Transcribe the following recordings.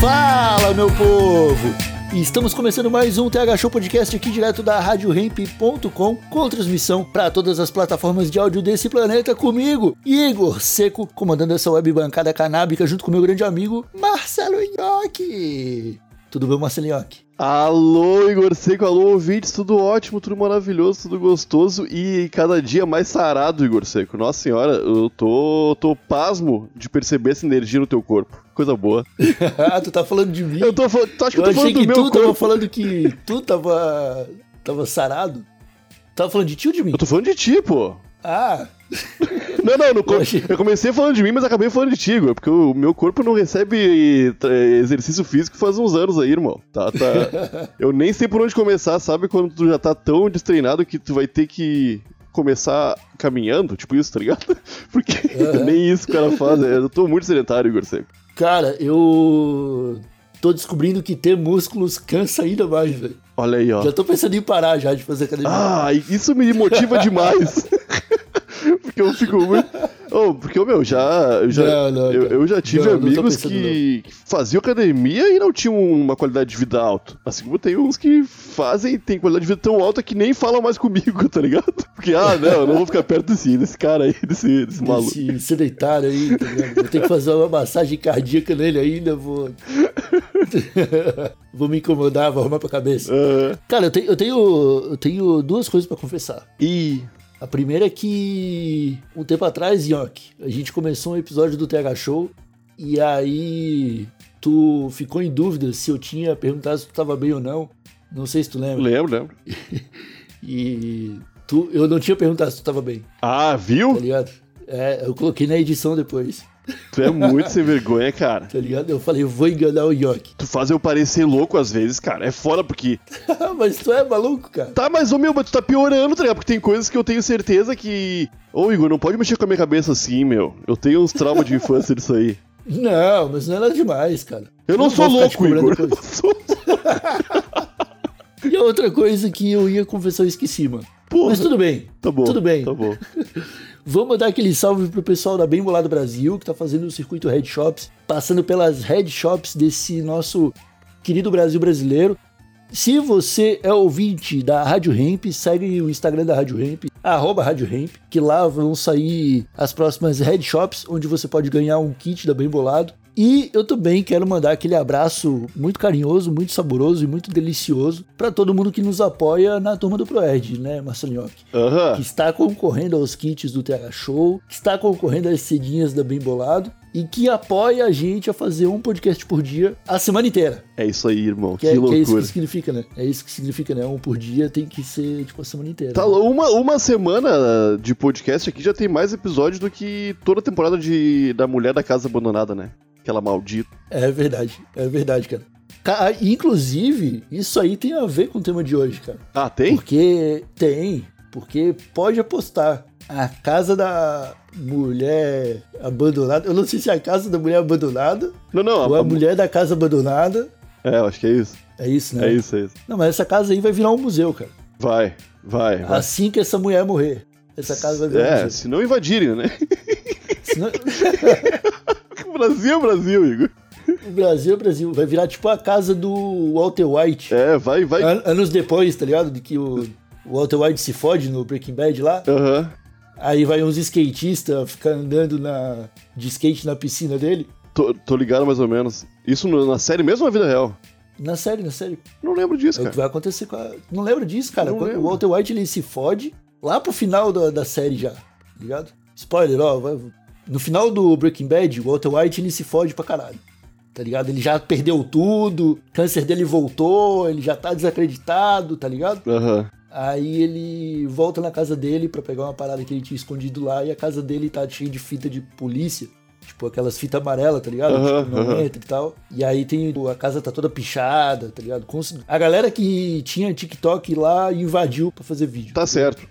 Fala, meu povo! Estamos começando mais um TH Show Podcast aqui direto da RadioRamp.com com transmissão para todas as plataformas de áudio desse planeta comigo, Igor Seco, comandando essa web bancada canábica junto com meu grande amigo Marcelo Nhoque. Tudo bem, Marcelo Nhoque? Alô, Igor Seco, alô, ouvintes, tudo ótimo, tudo maravilhoso, tudo gostoso e cada dia mais sarado, Igor Seco. Nossa senhora, eu tô, tô pasmo de perceber essa energia no teu corpo. Coisa boa. ah, tu tá falando de mim? Eu tô falando, tu acha que eu, tô falando do meu tu corpo? tava falando que tu tava, tava sarado. Tava falando de ti ou de mim? Eu tô falando de ti, pô. Ah, Não, não, no co- Eu comecei falando de mim, mas acabei falando de ti, Igor, porque o meu corpo não recebe eh, exercício físico faz uns anos aí, irmão. Tá, tá. Eu nem sei por onde começar, sabe? Quando tu já tá tão destreinado que tu vai ter que começar caminhando, tipo isso, tá ligado? Porque nem isso o cara faz. Eu tô muito sedentário, Igor Seco. Cara, eu tô descobrindo que ter músculos cansa ainda mais, velho. Olha aí, ó. Já tô pensando em parar já de fazer academia. Ah, isso me motiva demais. porque eu fico muito. Oh, porque, meu, já. Eu já, Não, não, eu, eu já tive Não, amigos que, que faziam academia e não tinham uma qualidade de vida alta. Assim como tem uns que fazem e tem qualidade de vida tão alta que nem falam mais comigo, tá ligado? Porque, ah, não, eu não vou ficar perto desse, desse cara aí, desse, desse maluco. Esse sedentário aí, tá ligado? Vou ter que fazer uma massagem cardíaca nele ainda, vou. vou me incomodar, vou arrumar pra cabeça. Cara, eu tenho, eu tenho, eu tenho duas coisas pra confessar. e. A primeira é que um tempo atrás, Yoki, a gente começou um episódio do TH Show e aí tu ficou em dúvida se eu tinha perguntado se tu tava bem ou não. Não sei se tu lembra. Lembro, lembro. E tu, eu não tinha perguntado se tu tava bem, Ah, tá viu? ligado? É, eu coloquei na edição depois, Tu é muito sem vergonha, cara. tá ligado? Eu falei, eu vou enganar o Yoki. Tu faz eu parecer louco às vezes, cara. É foda porque Mas tu é maluco, cara. Tá, mas ô meu, mas tu tá piorando, tá ligado? Porque tem coisas que eu tenho certeza que. Ô Igor, não pode mexer com a minha cabeça assim, meu. Eu tenho uns traumas de infância disso aí. Não, mas não é nada demais, cara. Eu não, sou ficar te louco, Igor. Eu não sou... E a outra coisa que eu ia confessar, eu esqueci, mano. Porra. Mas tudo bem. Tá bom. Tudo bem. Tá bom. Vamos dar aquele salve pro pessoal da Bem Bolado Brasil, que tá fazendo o circuito Red Shops, passando pelas Red Shops desse nosso querido Brasil brasileiro. Se você é ouvinte da Rádio Ramp, segue o Instagram da Rádio Ramp, arroba Rádio Ramp, que lá vão sair as próximas Red Shops, onde você pode ganhar um kit da Bem Bolado. E eu também quero mandar aquele abraço muito carinhoso, muito saboroso e muito delicioso para todo mundo que nos apoia na turma do Proerd, né, Marcelinho? Aham. que está concorrendo aos kits do TH Show, que está concorrendo às cedinhas da Bem Bolado e que apoia a gente a fazer um podcast por dia a semana inteira. É isso aí, irmão. Que, Que, é, que é isso loucura. que significa, né? É isso que significa, né? Um por dia tem que ser, tipo, a semana inteira. Tá, lou- uma, uma semana de podcast aqui já tem mais episódios do que toda a temporada de, da Mulher da Casa Abandonada, né? Aquela maldita. É verdade, é verdade, cara. Ca- Inclusive, isso aí tem a ver com o tema de hoje, cara. Ah, tem? Porque tem, porque pode apostar. A casa da mulher abandonada. Eu não sei se é a casa da mulher abandonada Não, não. ou a- a mulher da casa abandonada. É, eu acho que é isso. É isso, né? É isso, é isso. Não, mas essa casa aí vai virar um museu, cara. Vai, vai, vai. Assim que essa mulher morrer. Essa casa vai virar um É, museu. se não invadirem, né? Senão- Brasil é Brasil, Igor. o Brasil é Brasil. Vai virar tipo a casa do Walter White. É, vai, vai. An- Anos depois, tá ligado? De que o, Walter White se fode no Breaking Bad lá. Aham. Aí vai uns skatistas ficar andando na, de skate na piscina dele. Tô, tô ligado mais ou menos. Isso na série mesmo ou na vida real? Na série, na série. Não lembro disso, É o que cara. vai acontecer com a... Não lembro disso, cara. Não Quando lembro. o Walter White ele se fode lá pro final da, da série já. tá Ligado? Spoiler, ó. vai- No final do Breaking Bad, o Walter White ele se fode pra caralho. Tá ligado? Ele já perdeu tudo, o câncer dele voltou, ele já tá desacreditado, tá ligado? Aham. Aí ele volta na casa dele pra pegar uma parada que ele tinha escondido lá e a casa dele tá cheia de fita de polícia. Tipo, aquelas fitas amarelas, tá ligado? Aham, tipo, não aham. entra e tal. E aí tem. A casa tá toda pichada, tá ligado? A galera que tinha TikTok lá invadiu pra fazer vídeo. Tá certo.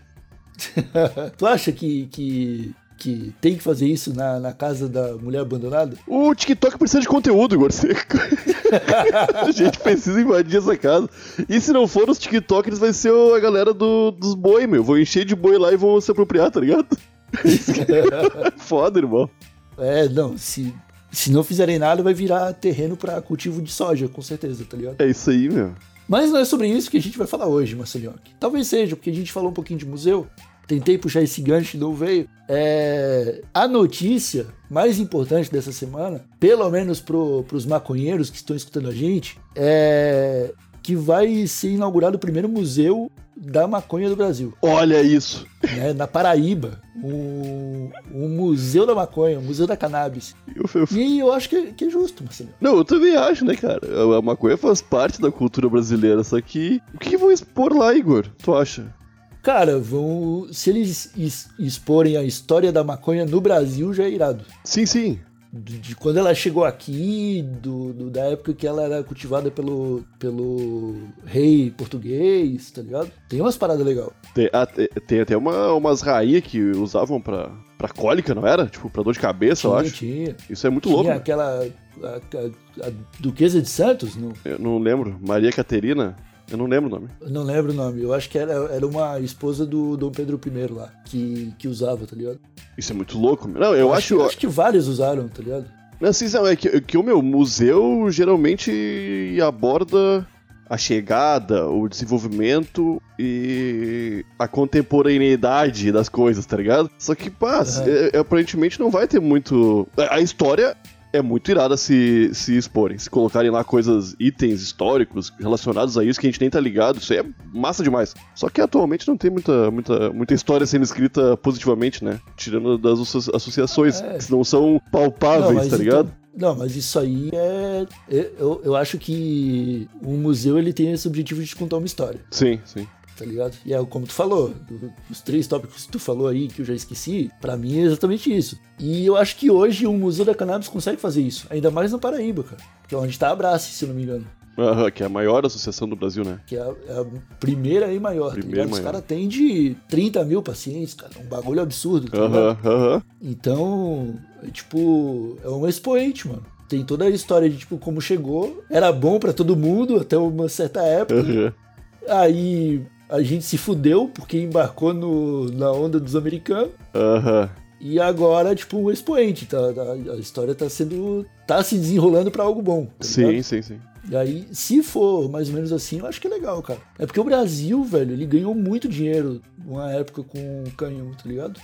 Tu acha que, que, que tem que fazer isso na, na casa da mulher abandonada? O TikTok precisa de conteúdo, Igor Seco. a gente precisa invadir essa casa. E se não for os TikTokers, vai ser a galera do- dos boi, meu. Vou encher de boi lá e vão se apropriar, tá ligado? Foda, irmão. É, não, se, se não fizerem nada, vai virar terreno pra cultivo de soja, com certeza, tá ligado? É isso aí, meu. Mas não é sobre isso que a gente vai falar hoje, Marcelinhoque. Talvez seja, porque a gente falou um pouquinho de museu. Tentei puxar esse gancho e não veio. É, a notícia mais importante dessa semana, pelo menos pro, pros maconheiros que estão escutando a gente, é que vai ser inaugurado o primeiro museu da maconha do Brasil, Olha isso. né, na Paraíba. Um, um museu da maconha, um museu da cannabis. Eu- eu- E eu acho que, é- que é justo, Marcelinho. Não, eu também acho, né, cara? A a maconha faz parte da cultura brasileira, só que. O que vão expor lá, Igor? Tu acha? Cara, vão. Se eles es- exporem a história da maconha no Brasil, já é irado. Sim, sim. De, de quando ela chegou aqui, do, do- da época que ela era cultivada pelo, pelo rei português, tá ligado? Tem umas paradas legais. Tem, ah, te- tem até uma, umas rainhas que usavam pra, pra cólica, não era? Tipo, pra dor de cabeça, eu Tinha, acho. tinha. Isso é muito Tinha louco. né? aquela. A, a- a Duquesa de Santos? Não, Eu não lembro. Maria Caterina? Eu não lembro o nome. eu não lembro o nome. Eu acho que era, era uma esposa do Dom Pedro I lá, que, que usava, tá ligado? Isso é muito louco. meu. Não, eu acho. que, acho que vários usaram, tá ligado? Não, assim, não, é que, que o meu museu geralmente aborda a chegada, o desenvolvimento e a contemporaneidade das coisas, tá ligado? Só que, pá, é- é, aparentemente não vai ter muito. A história é muito irada se, se exporem, se colocarem lá coisas, itens históricos relacionados a isso que a gente nem tá ligado, isso aí é massa demais. Só que atualmente não tem muita, muita, muita história sendo escrita positivamente, né? Tirando das asso- associações, É. que não são palpáveis, mas tá ligado? então- não, mas isso aí é. é- Eu, eu acho que um museu ele tem esse objetivo de contar uma história, Sim, sim. Tá ligado? E é como tu falou, os três tópicos que tu falou aí que eu já esqueci, pra mim é exatamente isso. E eu acho que hoje o Museu da Cannabis consegue fazer isso, ainda mais na Paraíba, cara. Que é onde tá a Abrace, se não me engano. Aham, que é a maior associação do Brasil, né? Que é a, é a primeira e maior, Primeira tá ligado? e Os caras têm de 30 mil pacientes, cara. Um bagulho absurdo, tá? Aham, aham. Então, é, tipo, é um expoente, mano. Tem toda a história de, tipo, como chegou. Era bom pra todo mundo até uma certa época. Aí a gente se fudeu porque embarcou no, na onda dos americanos. Aham. E agora, tipo, um expoente. Tá, tá- a história tá sendo. tá se desenrolando pra algo bom. tá Sim, sim, sim. E aí, se for mais ou menos assim, eu acho que é legal, cara. É porque o Brasil, velho, ele ganhou muito dinheiro numa época com canhão, tá ligado?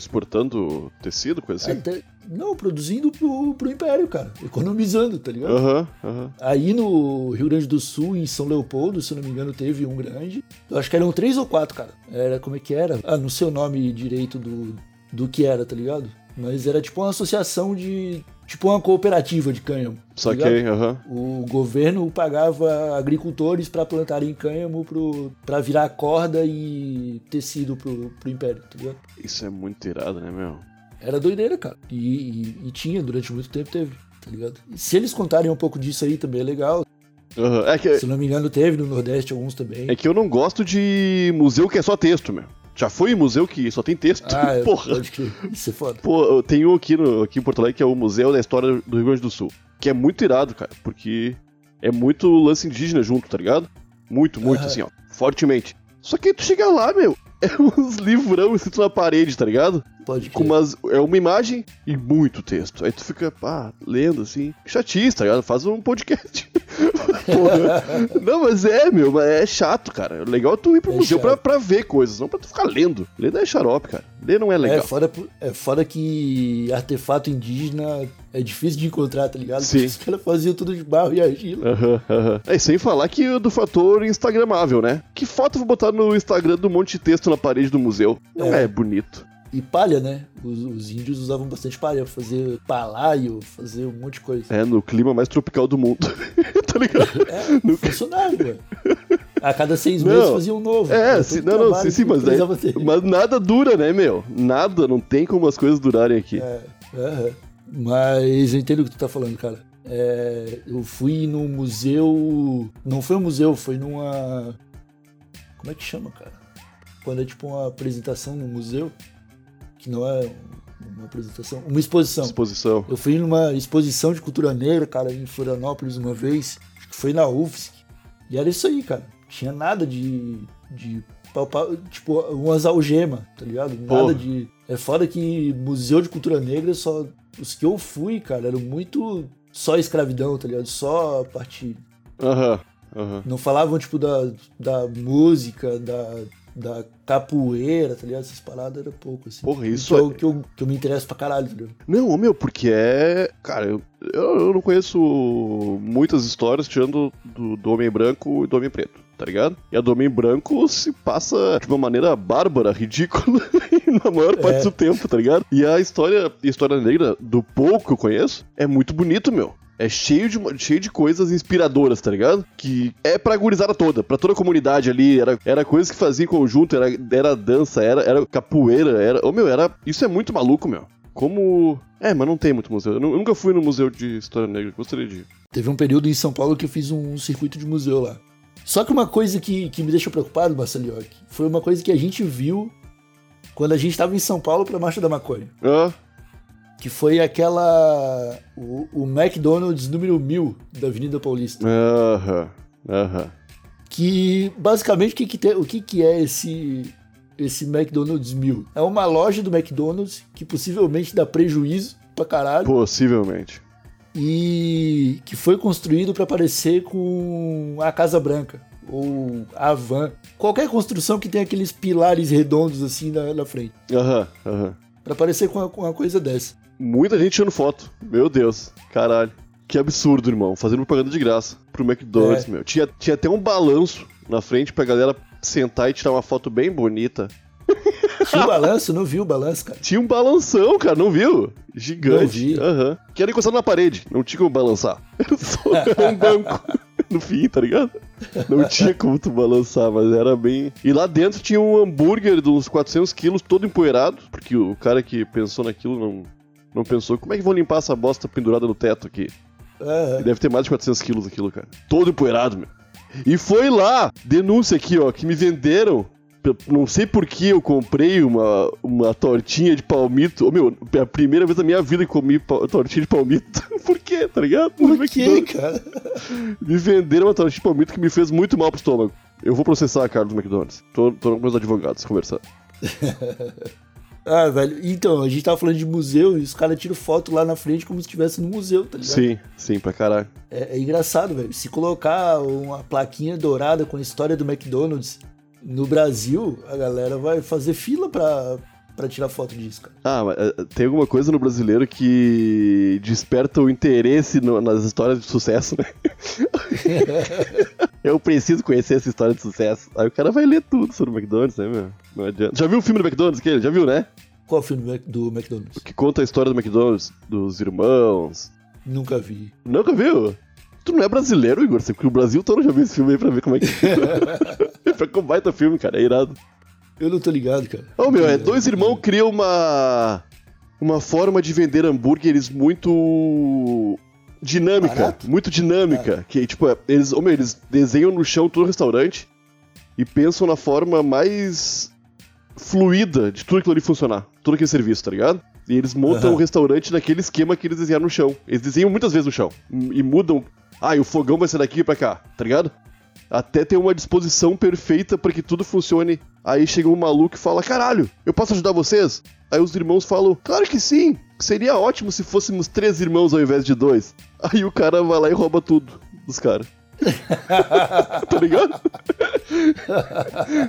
Exportando tecido, coisa assim? Até, não, produzindo pro, pro Império, cara. Economizando, tá ligado? Aham, aham. Aí no Rio Grande do Sul, em São Leopoldo, se não me engano, teve um grande. Eu acho que eram três ou quatro, cara. Era como é que era? Ah, não sei o nome direito do, do que era, tá ligado? Mas era tipo uma associação de. Tipo uma cooperativa de cânhamo. tá Saquei, ligado? aham. O governo pagava agricultores para plantarem cânhamo pro, pra virar corda e tecido pro, pro império, tá ligado? Isso é muito irado, né, meu? Era doideira, cara. E, e- e tinha, durante muito tempo teve, tá ligado? E se eles contarem um pouco disso aí também é legal. Aham. É, que, Se eu não me engano, teve no Nordeste alguns também. é que eu não gosto de museu que é só texto, meu. Já foi em museu que só tem texto. Ah, Porra. pode crer. Isso é foda. Pô, tem um aqui, no, aqui em Porto Alegre que é o Museu da História do Rio Grande do Sul. Que é muito irado, cara. Porque é muito lance indígena junto, tá ligado? Muito, muito, assim, ó. Fortemente. Só que aí tu chega lá, meu. É uns livrão escrito na parede, tá ligado? Pode Com umas, é uma imagem e muito texto. Aí tu fica, pá, lendo assim. Chatice, tá ligado? Faz um podcast. Porra. Não, mas é, meu, é chato, cara. O legal é tu ir pro É museu pra, pra ver coisas, não pra tu ficar lendo. Ler não é xarope, cara. Ler não é É legal. foda, é foda que artefato indígena é difícil de encontrar, tá ligado? Sim. Os caras faziam tudo de barro e argila. Aham, aham. É, sem falar que do fator instagramável, né? Que foto eu vou botar no Instagram do monte de texto na parede do museu? Não é, É. bonito. E palha, né? Os, os índios usavam bastante palha fazer palaio, fazer um monte de coisa. É, no clima mais tropical do mundo. tá ligado? É, funcionário, velho. A cada seis Não. meses fazia um novo. É, todo não, não, sim, sim, mas, daí, ter. mas nada dura, né, meu? Nada, não tem como as coisas durarem aqui. É. Mas eu entendo o que tu tá falando, cara. É, eu fui num museu. Não foi um museu, foi numa. Como é que chama, cara? Quando é tipo uma apresentação no museu, que não é uma apresentação, uma exposição. Exposição. Eu fui numa exposição de cultura negra, cara, em Florianópolis uma vez, acho que foi na UFSC. E era isso aí, cara. Tinha nada de. de tipo, umas algemas, tá ligado? Nada Porra. de. É foda que museu de cultura negra, só. Os que eu fui, cara, eram muito. Só escravidão, tá ligado? Só a parte. Aham, aham. Não falavam, tipo, da, da música, da, da capoeira, tá ligado? Essas paradas era pouco, assim. Porra, isso que, eu, é- que, eu, que eu me interesso pra caralho, tá ligado? Não, meu, porque é. Cara, eu, eu, eu não conheço muitas histórias tirando do, do Homem Branco e do Homem Preto, tá ligado? E a do Homem Branco se passa de uma maneira bárbara, ridícula, na maior parte É. do tempo, tá ligado? E a história, a história negra, do pouco que eu conheço, é muito bonito, meu. É cheio de, cheio de coisas inspiradoras, tá ligado? Que é pra gurizada toda, pra toda a comunidade ali. Era, era coisas que fazia em conjunto, era, era dança, era, era capoeira, era. Ô meu, era. Isso é muito maluco, meu. Como. É, mas não tem muito museu. Eu nu- eu nunca fui no museu de história negra, gostaria de. Teve um período em São Paulo que eu fiz um circuito de museu lá. Só que uma coisa que, que me deixou preocupado, Bassalioc, foi uma coisa que a gente viu quando a gente estava em São Paulo pra Marcha da Maconha. Ah, Que foi aquela. O, o McDonald's número 1000 da Avenida Paulista. aham, aham. Que basicamente o que, que, tem- o que, que é esse, esse McDonald's 1000? É uma loja do McDonald's que possivelmente dá prejuízo pra caralho. Possivelmente. e que foi construído para parecer com a Casa Branca ou a Van. Qualquer construção que tenha aqueles pilares redondos assim na, na frente, Aham, aham. Pra parecer com uma, com uma coisa dessa. Muita gente tirando foto. Meu Deus, caralho. Que absurdo, irmão. Fazendo propaganda de graça pro McDonald's, É. meu. Tinha, tinha até um balanço na frente pra galera sentar e tirar uma foto bem bonita. Tinha o balanço, não viu o balanço, cara. Tinha um balanção, cara, não viu? Não Gigante. vi. Aham. Que era encostado na parede, não tinha como balançar. Era só um banco no fim, tá ligado? Não tinha como tu balançar, mas era bem. E lá dentro tinha um hambúrguer de uns 400 quilos todo empoeirado, porque o cara que pensou naquilo não, não pensou como é que vão limpar essa bosta pendurada no teto aqui. E deve ter mais de 400 quilos aquilo, cara. Todo empoeirado, meu. E foi lá, denúncia aqui, ó, que me venderam. Não sei por que eu comprei uma, uma tortinha de palmito. Ô, meu, é a primeira vez na minha vida que comi tortinha de palmito. por quê, tá ligado? No por quê, McDonald's. cara? Me venderam uma tortinha de palmito que me fez muito mal pro estômago. Eu vou processar a cara do McDonald's. Tô, tô com meus advogados conversando. Ah, velho. Então, a gente tava falando de museu e os caras tiram foto lá na frente como se estivesse no museu, tá ligado? Sim, sim, pra caralho. É, é engraçado, velho. Se colocar uma plaquinha dourada com a história do McDonald's no Brasil, a galera vai fazer fila pra, pra tirar foto disso, cara. Ah, mas eh, tem alguma coisa no brasileiro que desperta o interesse no- nas histórias de sucesso, né? Eu preciso conhecer essa história de sucesso. Aí o cara vai ler tudo sobre o McDonald's, né, meu? Não adianta. Já viu o filme do McDonald's aquele? Já viu, né? Qual filme do McDonald's? Que conta a história do McDonald's, dos irmãos. Nunca vi. Nunca viu? Tu não é brasileiro, Igor? Porque o Brasil todo já viu esse filme aí pra ver como é que é. Com baita filme, cara. É irado. Eu não tô ligado, cara. Ô, meu, é dois irmãos criam uma. Uma forma de vender hambúrgueres muito. dinâmica. Barato? Muito dinâmica. Que, tipo, é, eles, ô, meu, eles desenham no chão todo o restaurante e pensam na forma mais fluida de tudo aquilo ali funcionar. Todo aquele serviço, tá ligado? E eles montam o restaurante naquele esquema que eles desenharam no chão. Eles desenham muitas vezes no chão. E mudam. Ah, e o fogão vai ser daqui pra cá, tá ligado? Até ter uma disposição perfeita pra que tudo funcione. Aí chega um maluco e fala: Caralho, eu posso ajudar vocês? Aí os irmãos falam: Claro que sim! Seria ótimo se fôssemos três irmãos ao invés de dois. Aí o cara vai lá e rouba tudo dos caras. tá ligado?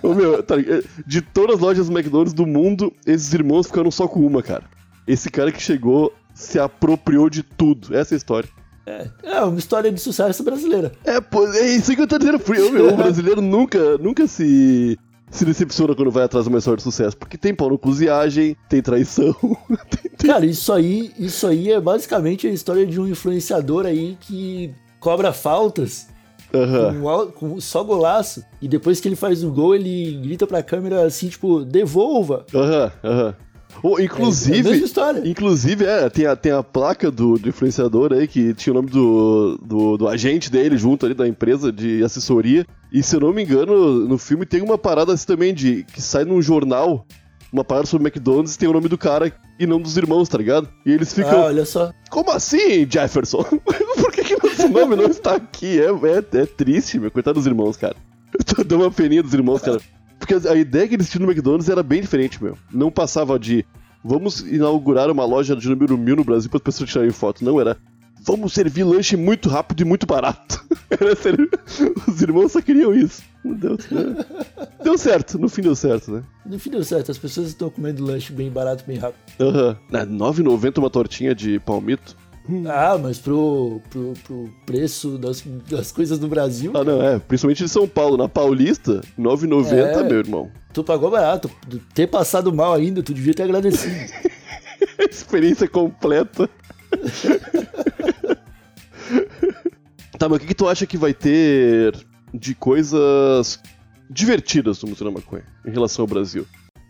Ô, meu, tá ligado? De todas as lojas McDonald's do mundo, esses irmãos ficaram só com uma, cara. Esse cara que chegou se apropriou de tudo. Essa é a história. É uma história de sucesso brasileira. É, pô, é isso que eu tô dizendo. O brasileiro nunca, nunca se, se decepciona quando vai atrás de uma história de sucesso. Porque tem pau no cozinhagem, tem traição. tem- tem- Cara, isso aí, isso aí é basicamente a história de um influenciador aí que cobra faltas Aham. com, com só golaço. E depois que ele faz o gol, ele grita pra câmera assim, tipo, devolva. Aham, aham. Oh, É inclusive, mesma história. inclusive, é, tem a, tem a placa do, do influenciador aí que tinha o nome do, do, do agente dele junto ali da empresa de assessoria. E se eu não me engano, no filme tem uma parada assim também de que sai num jornal, uma parada sobre McDonald's tem o nome do cara e não dos irmãos, tá ligado? E eles Ah, ficam, olha só. como assim, Jefferson? Por que, que nosso nome não está aqui? É, é, é triste, meu. Coitado dos irmãos, cara. Dando uma peninha dos irmãos, cara. Porque a ideia que eles tinham no McDonald's era bem diferente, meu. Não passava de vamos inaugurar uma loja de número mil no Brasil para as pessoas tirarem foto. Não, era vamos servir lanche muito rápido e muito barato. Era sério. Os irmãos só queriam isso. Deu, deu certo, no fim deu certo, né? No fim deu certo, as pessoas estão comendo lanche bem barato, bem rápido. Aham. Uhum. 9,90 uma tortinha de palmito. Ah, mas pro, pro, pro preço das, das coisas no Brasil, Ah, não, é. Principalmente de São Paulo. Na Paulista, 9,90, É. meu irmão. tu pagou barato. Ter passado mal ainda, tu devia ter agradecido. Experiência completa. tá, mas o que, que tu acha que vai ter de coisas divertidas no Museu da Maconha em relação ao Brasil?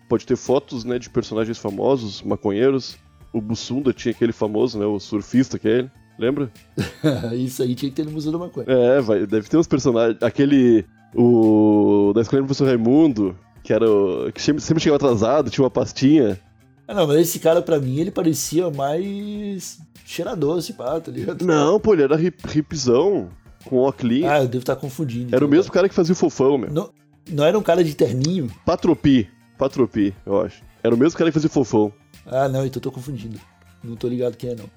Pode ter fotos, né, de personagens famosos, maconheiros. O Bussunda tinha aquele famoso, né, o surfista que é ele. Lembra? Isso aí tinha que ter no Museu da Maconha. É, vai, deve ter uns personagens. Aquele. O. Da escola do professor Raimundo, que era o. que sempre, chegava atrasado, tinha uma pastinha. Ah, não, mas esse cara, pra mim, ele parecia mais cheirador, esse pá, tá ligado? Não, pô, ele era hip, hipzão, com óculos. Ah, eu devo estar confundindo. Era o então, mesmo cara que fazia o fofão, meu. Não, não era um cara de terninho? Patropi. Patropi, eu acho. Era o mesmo cara que fazia o fofão. Ah, não, então eu tô confundindo. Não tô ligado quem é, não.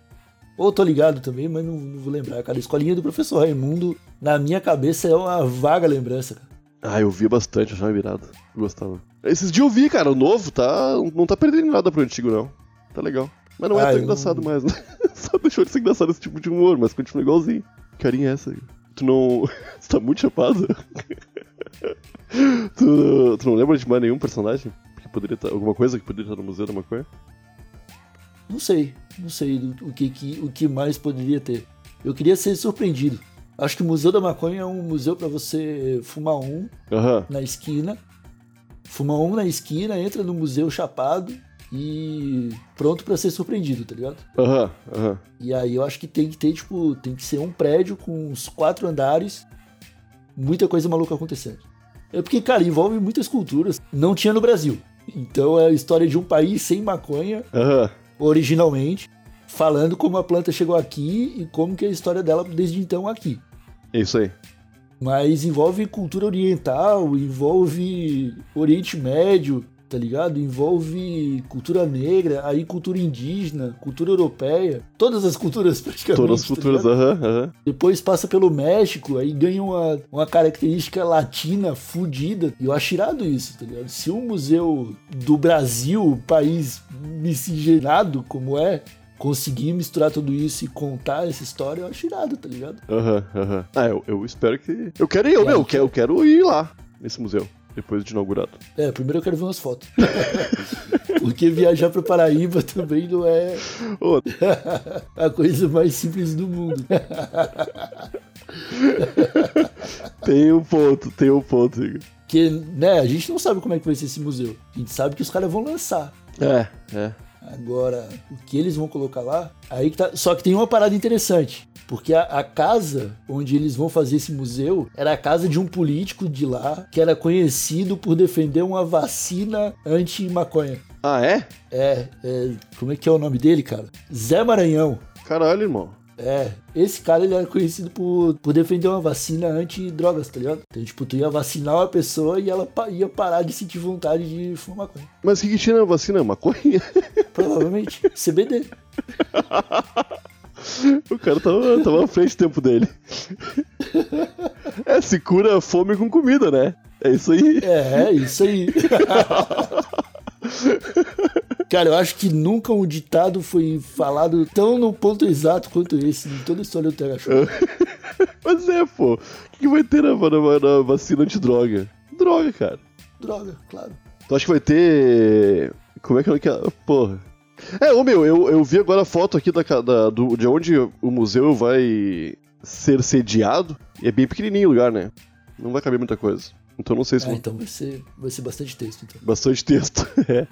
Ou tô ligado também, mas não, não vou lembrar, cara. A escolinha do professor Raimundo, na minha cabeça, é uma vaga lembrança, cara. Ah, eu via bastante, achava virado. Gostava. Esses dias eu vi, cara, o novo tá. Não tá perdendo nada pro antigo, não. Tá legal. Mas não é Ah, tão engraçado não- mais, né? Só deixou de ser engraçado esse tipo de humor, mas continua igualzinho. Que carinha é essa aí? Tu não. tu tá muito chapado? tu, tu não lembra de mais nenhum personagem? Que poderia estar. Alguma coisa que poderia estar no Museu da Maconha? Não sei, não sei o que, que- o que mais poderia ter. Eu queria ser surpreendido. Acho que o Museu da Maconha é um museu pra você fumar um Aham. na esquina, fumar um na esquina, entra no museu chapado e pronto pra ser surpreendido, tá ligado? Aham, aham. E aí eu acho que tem que ter, tipo, tem que ser um prédio com uns quatro andares, muita coisa maluca acontecendo. É porque, cara, envolve muitas culturas. Não tinha no Brasil. Então é a história de um país sem maconha, Aham. Originalmente, falando como a planta chegou aqui e como que é a história dela desde então aqui. É isso aí. Mas envolve cultura oriental, envolve Oriente Médio, tá ligado? Envolve cultura negra, aí cultura indígena, cultura europeia, todas as culturas praticamente. Todas as tá culturas, aham, aham. Depois passa pelo México, aí ganha uma, uma característica latina fudida. E eu acho irado isso, tá ligado? Se um museu do Brasil, país miscigenado como é, conseguir misturar tudo isso e contar essa história, eu acho irado, tá ligado? Aham, aham. Ah, eu, eu espero que. Eu quero ir, eu, meu, eu quero, eu quero ir lá, nesse museu, depois de inaugurado. É, primeiro eu quero ver umas fotos. Porque viajar pra Paraíba também não é Ô, a coisa mais simples do mundo. tem um ponto, tem um ponto, Igor. Porque, né, a gente não sabe como é que vai ser esse museu. A gente sabe que os caras vão lançar. É, é. Agora, o que eles vão colocar lá, aí que tá. Só que tem uma parada interessante. Porque a, a casa onde eles vão fazer esse museu era a casa de um político de lá que era conhecido por defender uma vacina anti-maconha. Ah, é? É, é, como é que é o nome dele, cara? Zé Maranhão. Caralho, irmão. É, esse cara ele era conhecido por, por defender uma vacina anti-drogas, tá ligado? Então, tipo, tu ia vacinar uma pessoa e ela pa- ia parar de sentir vontade de fumar maconha. Mas o que, que tinha na vacina? Maconha? Provavelmente, CBD. o cara tava, tava à frente do tempo dele. é, se cura a fome com comida, né? É isso aí. É, isso aí. Cara, eu acho que nunca um ditado foi falado tão no ponto exato quanto esse em toda a história do Terra Show. Mas é, pô. O que, vai ter na, na- na vacina antidroga? Droga, cara. Droga, claro. Tu acha que vai ter. Como é que é que? Porra. É, ô meu, eu, eu vi agora a foto aqui da, da- do, de onde o museu vai ser sediado. E é bem pequenininho o lugar, né? Não vai caber muita coisa. Então não sei se. Ah, vou- então vai ser, vai ser bastante texto, então. Bastante texto. é.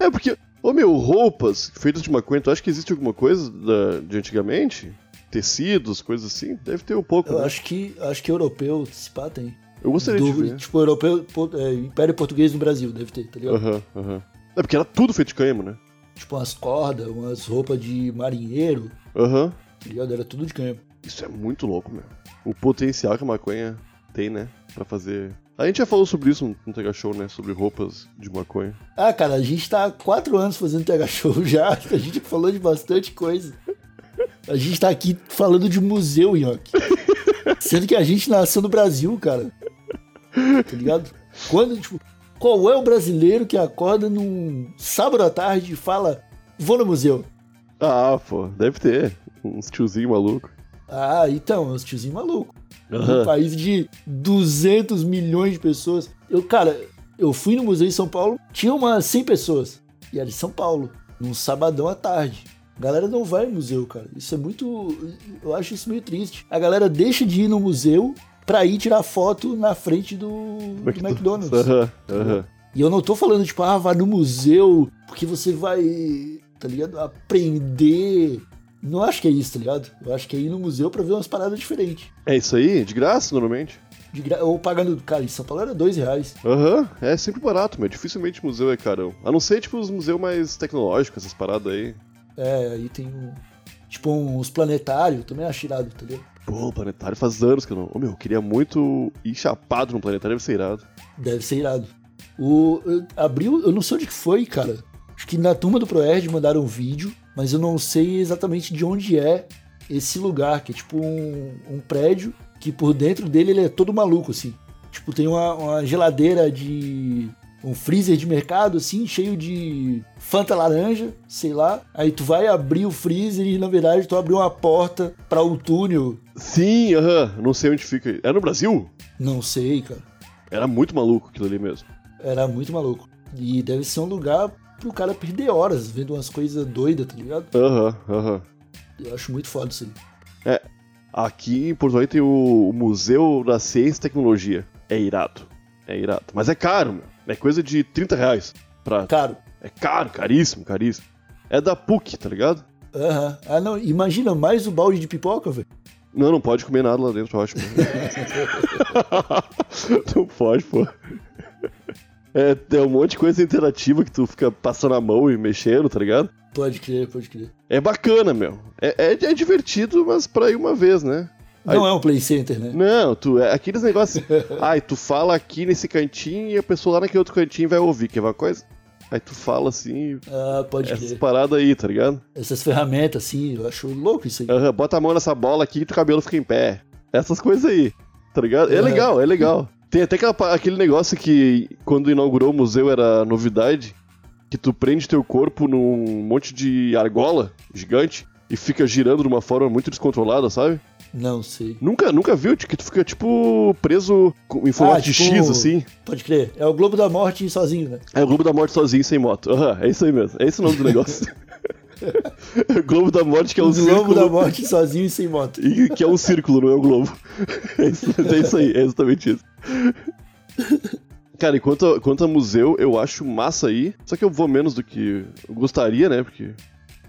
É porque, ô meu, roupas feitas de maconha, tu acha que existe alguma coisa da- de antigamente? Tecidos, coisas assim? Deve ter um pouco. Eu né? acho que acho que europeu, se pá, tem. Eu gostaria de Do- ver. Tipo, europeu, é, Império Português no Brasil, deve ter, tá ligado? Aham, aham. É porque era tudo feito de cânhamo, né? Tipo umas cordas, umas roupas de marinheiro, Aham. tá ligado? Era tudo de canhão. Isso é muito louco, meu. O potencial que a maconha tem, né? Pra fazer. A gente já falou sobre isso no- Tega Show, né? Sobre roupas de maconha. Ah, cara, a gente tá há quatro anos fazendo TH Show já. A gente falou de bastante coisa. A gente tá aqui falando de museu, Nhoque. Sendo que a gente nasceu no Brasil, cara. Tá ligado? Quando, tipo, qual é o brasileiro que acorda num sábado à tarde e fala, vou no museu? Ah, pô, deve ter. Uns tiozinho maluco. Ah, então, uns tiozinhos malucos. Um país de 200 milhões de pessoas. Eu, cara, eu fui no museu em São Paulo, tinha umas 100 pessoas. E era em São Paulo, num sabadão à tarde. A galera não vai no museu, cara. Isso é muito. Eu acho isso meio triste. A galera deixa de ir no museu pra ir tirar foto na frente do, do McDonald's. Aham. E eu não tô falando, tipo, ah, vai no museu porque você vai, tá ligado? Aprender. Não acho que é isso, tá ligado? Eu acho que é ir no museu pra ver umas paradas diferentes. É isso aí? De graça, normalmente? De gra... Ou pagando. Cara, em São Paulo era dois reais. Aham, é sempre barato, meu. Dificilmente museu é carão. A não ser, tipo, os museus mais tecnológicos, essas paradas aí. É, aí tem um. Tipo, uns planetários, também acho irado, tá ligado? Pô, planetário faz anos que eu não. Ô, meu, eu queria muito ir chapado no planetário, deve ser irado. Deve ser irado. O. eu- Abriu. Eu não sei onde que foi, cara. Acho que na turma do Proerd mandaram um vídeo, mas eu não sei exatamente de onde é esse lugar, que é tipo um, um prédio que por dentro dele ele é todo maluco, assim. Tipo, tem uma, uma geladeira de. um freezer de mercado, assim, cheio de Fanta laranja, sei lá. Aí tu vai abrir o freezer e na verdade tu abriu uma porta pra um túnel. Sim, aham, não sei onde fica. É no Brasil? Não sei, cara. Era muito maluco aquilo ali mesmo. Era muito maluco. E deve ser um lugar pro cara perder horas vendo umas coisas doidas, tá ligado? Aham, aham. Eu acho muito foda isso aí. Aqui em Porto Alegre tem o, Museu da Ciência e Tecnologia. É irado. É irado. Mas é caro, meu. É coisa de 30 reais. Pra... Caro. É caro, caríssimo, caríssimo. É da PUC, tá ligado? Aham. Ah, não. Imagina mais o balde de pipoca, velho. Não, não pode comer nada lá dentro, eu acho. não pode, pô. É, tem um monte de coisa interativa que tu fica passando a mão e mexendo, tá ligado? Pode crer, pode crer. É bacana, meu. É, é, é divertido, mas pra ir uma vez, né? Aí- Não é um play center, né? Não, tu é aqueles negócios. Ai, tu fala aqui nesse cantinho e a pessoa lá naquele outro cantinho vai ouvir, que é uma coisa. Aí tu fala assim, Ah, pode essas crer. paradas aí, tá ligado? Essas ferramentas, assim, eu acho louco isso aí. Aham, bota a mão nessa bola aqui e teu cabelo fica em pé. Essas coisas aí, tá ligado? É legal, é legal. Tem até aquela aquele negócio que quando inaugurou o museu era novidade, que tu prende teu corpo num monte de argola gigante e fica girando de uma forma muito descontrolada, sabe? Não sei. Nunca, nunca viu? Que tu fica, tipo, preso em formato Ah, de tipo- X, assim. Pode crer. É o Globo da Morte sozinho, né? É o Globo da Morte sozinho, sem moto. Aham, é isso aí mesmo. É esse o nome do negócio. Globo da Morte, que é um Globo círculo. da Morte sozinho e sem moto. E que é um círculo, não é um globo. É isso, é isso aí, é exatamente isso. Cara, enquanto, a- quanto a museu, eu acho massa aí. Só que eu vou menos do que eu gostaria, né? Porque.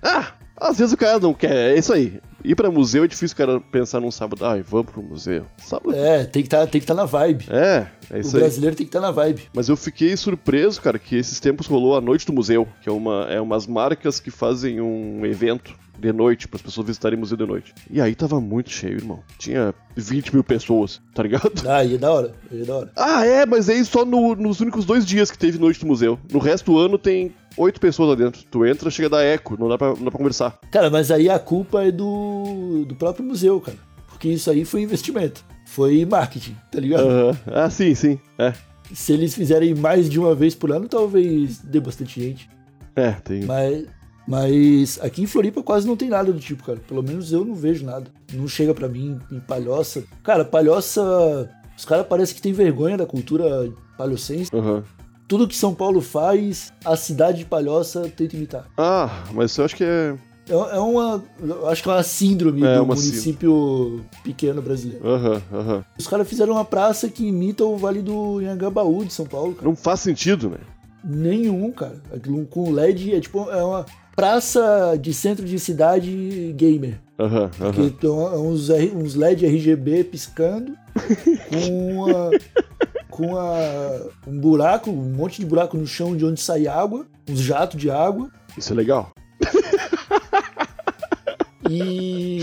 Ah! Às vezes o cara não quer, é isso aí. Ir pra museu é difícil o cara pensar num sábado, ai, vamos pro museu. Sábado. É, tem que tá, tem que tá na vibe. É, é o isso aí. brasileiro tem que estar tá na vibe. Mas eu fiquei surpreso, cara, que esses tempos rolou a Noite do Museu, que é, uma, é umas marcas que fazem um evento de noite, para as pessoas visitarem o museu de noite. E aí tava muito cheio, irmão. Tinha 20 mil pessoas, tá ligado? Ah, e é da hora, e é da hora. Ah, é, mas aí só no- nos únicos dois dias que teve Noite do Museu. No resto do ano tem oito pessoas lá dentro. Tu entra, chega a dar eco, não dá pra, não dá pra conversar. Cara, mas aí a culpa é do, do próprio museu, cara. Porque isso aí foi investimento. Foi marketing, tá ligado? Aham. Ah, sim, sim. É. Se eles fizerem mais de uma vez por ano, talvez dê bastante gente. É, tem. Mas, mas aqui em Floripa quase não tem nada do tipo, cara. Pelo menos eu não vejo nada. Não chega pra mim em palhoça. Cara, palhoça. Os caras parecem que tem vergonha da cultura palhocense. Aham. Tudo que São Paulo faz, a cidade de Palhoça tenta imitar. Ah, mas eu acho que é. É, é uma. eu Acho que é uma síndrome É, do uma município pequeno brasileiro. Aham, aham. Os caras fizeram uma praça que imita o Vale do Anhangabaú de São Paulo, cara. Não faz sentido, né? Nenhum, cara. Aquilo com LED é tipo é uma praça de centro de cidade gamer. Aham, Que aham. tem uns, R- uns LED RGB piscando com, a, com a, um buraco, um monte de buraco no chão de onde sai água, uns jatos de água Isso é legal. e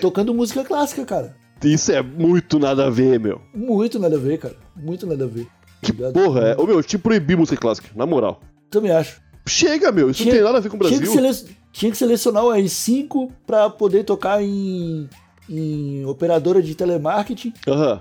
tocando música clássica, cara. Isso é muito nada a ver, meu. Muito nada a ver, cara. Muito nada a ver. Que Ligado? porra é? Ô, meu, eu te proibi música clássica, na moral. Também acho. Chega, meu, isso Tinha- não tem nada a ver com o Tinha que, Brasil. sele- tinha que selecionar o R5 pra poder tocar em, em operadora de telemarketing Aham.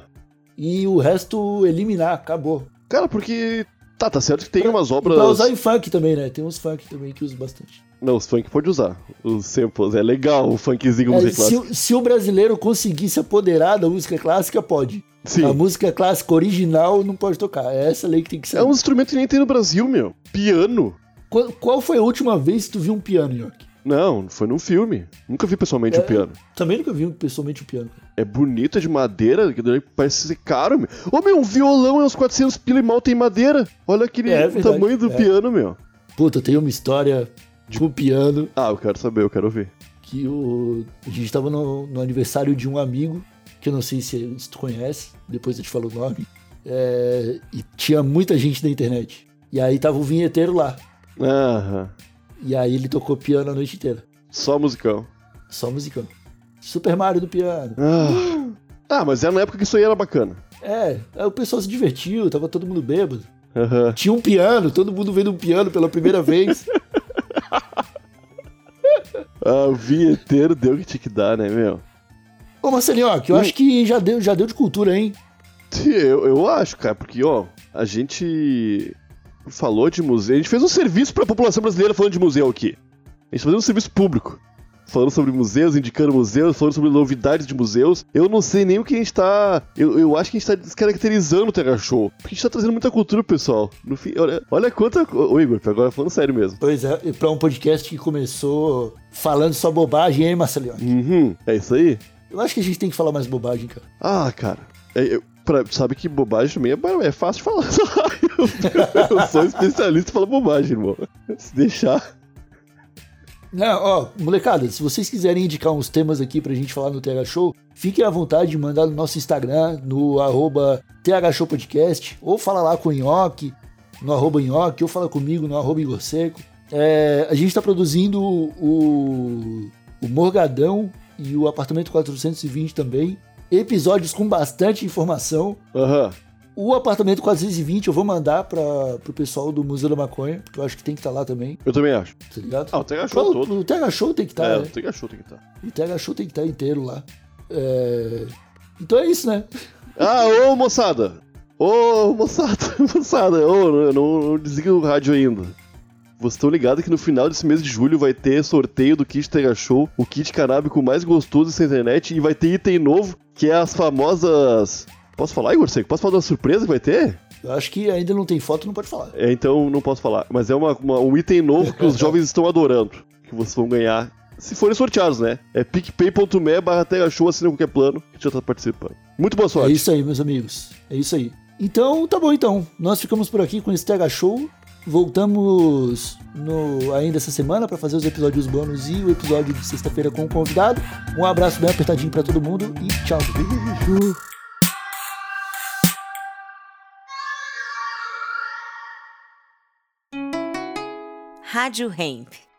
E o resto eliminar. Acabou. Cara, porque. Tá, tá certo que tem umas E obras. pra usar em funk também, né? Tem uns funk também que usam bastante. Não, os funk pode usar. Os samples. É legal o funkzinho É, música se, clássica. o- se o brasileiro conseguir se apoderar da música clássica, pode. Sim. A música clássica original não pode tocar. É essa lei que tem que ser. É um instrumento que nem tem no Brasil, meu. Piano. Qual, qual foi a última vez que tu viu um piano, York? Não, foi num filme. Nunca vi pessoalmente o É. piano. Também nunca vi pessoalmente um piano. É bonito, é de madeira, que daí parece ser caro, meu. Ô, meu, um violão é uns 400 pila e mal tem madeira. Olha aquele É o verdade, tamanho do é. piano, meu. Puta, tem uma história de um piano Ah, eu quero saber, eu quero ver. que o, a gente tava no, no aniversário de um amigo, que eu não sei se, se tu conhece, depois eu te falo o nome, é, e tinha muita gente na internet. E aí tava o vinheteiro lá. Aham. E aí ele tocou piano a noite inteira. Só musicão. Só musicão. Super Mario do piano. Ah. ah, mas era na época que isso aí era bacana. É, aí o pessoal se divertiu, tava todo mundo bêbado. Aham. Tinha um piano, todo mundo vendo um piano pela primeira vez. Ah, o vinheteiro deu o que tinha que dar, né, meu? Ô Marcelinho, ó, que eu acho que já deu, já deu de cultura, hein? Eu, eu acho, cara, porque, ó, a gente falou de museu, a gente fez um serviço pra população brasileira falando de museu aqui. A gente fazendo um serviço público. Falando sobre museus, indicando museus, falando sobre novidades de museus. Eu não sei nem o que a gente tá. Eu, eu acho que a gente tá descaracterizando o Terra Show. Porque a gente tá trazendo muita cultura, pessoal. No fim, olha, olha quanta. Ô, Igor, agora falando sério mesmo. Pois é, e pra um podcast que começou falando só bobagem, hein, Marcelinho? Uhum, é isso aí? Eu acho que a gente tem que falar mais bobagem, cara. Ah, cara. É, eu- pra- sabe que bobagem também é, é fácil falar. eu, eu sou especialista em falar bobagem, irmão. Se deixar. Não, ó, molecada, se vocês quiserem indicar uns temas aqui pra gente falar no TH Show, fiquem à vontade de mandar no nosso Instagram, no arroba TH Show Podcast, ou fala lá com o Nhoque, no arroba Nhoque, ou fala comigo no arroba Igor Seco. É, a gente tá produzindo o, o Morgadão e o Apartamento 420 também. Episódios com bastante informação. Aham. O Apartamento 420 eu vou mandar para pro pessoal do Museu da Maconha, porque eu acho que tem que estar lá também, Eu também acho. tá ligado? Ah, o TH Show Pô, todo. O TH Show tem que estar, é, né? o TH Show tem que estar. O TH Show tem que estar inteiro lá. É, Então é isso, né? Ah, ô moçada! Ô moçada, moçada, ô, não, não, desliga o rádio ainda. Vocês estão ligados que no final desse mês de julho vai ter sorteio do kit TH Show, o kit canábico mais gostoso dessa internet, e vai ter item novo, que é as famosas. Posso falar, Igor Seco? Posso falar da surpresa que vai ter? Eu acho que ainda não tem foto, não pode falar. É, então não posso falar. Mas é uma, uma- um item novo que os jovens estão adorando. Que vocês vão ganhar. Se forem sorteados, né? É picpay.me barra Show, assina qualquer plano, que já tá participando. Muito boa É sorte. isso aí, meus amigos. É isso aí. Então, tá bom então. Nós ficamos por aqui com esse TH Show. Voltamos no, ainda essa semana para fazer os episódios bônus e o episódio de sexta-feira com o convidado. Um abraço bem apertadinho para todo mundo e tchau. Rádio Hemp.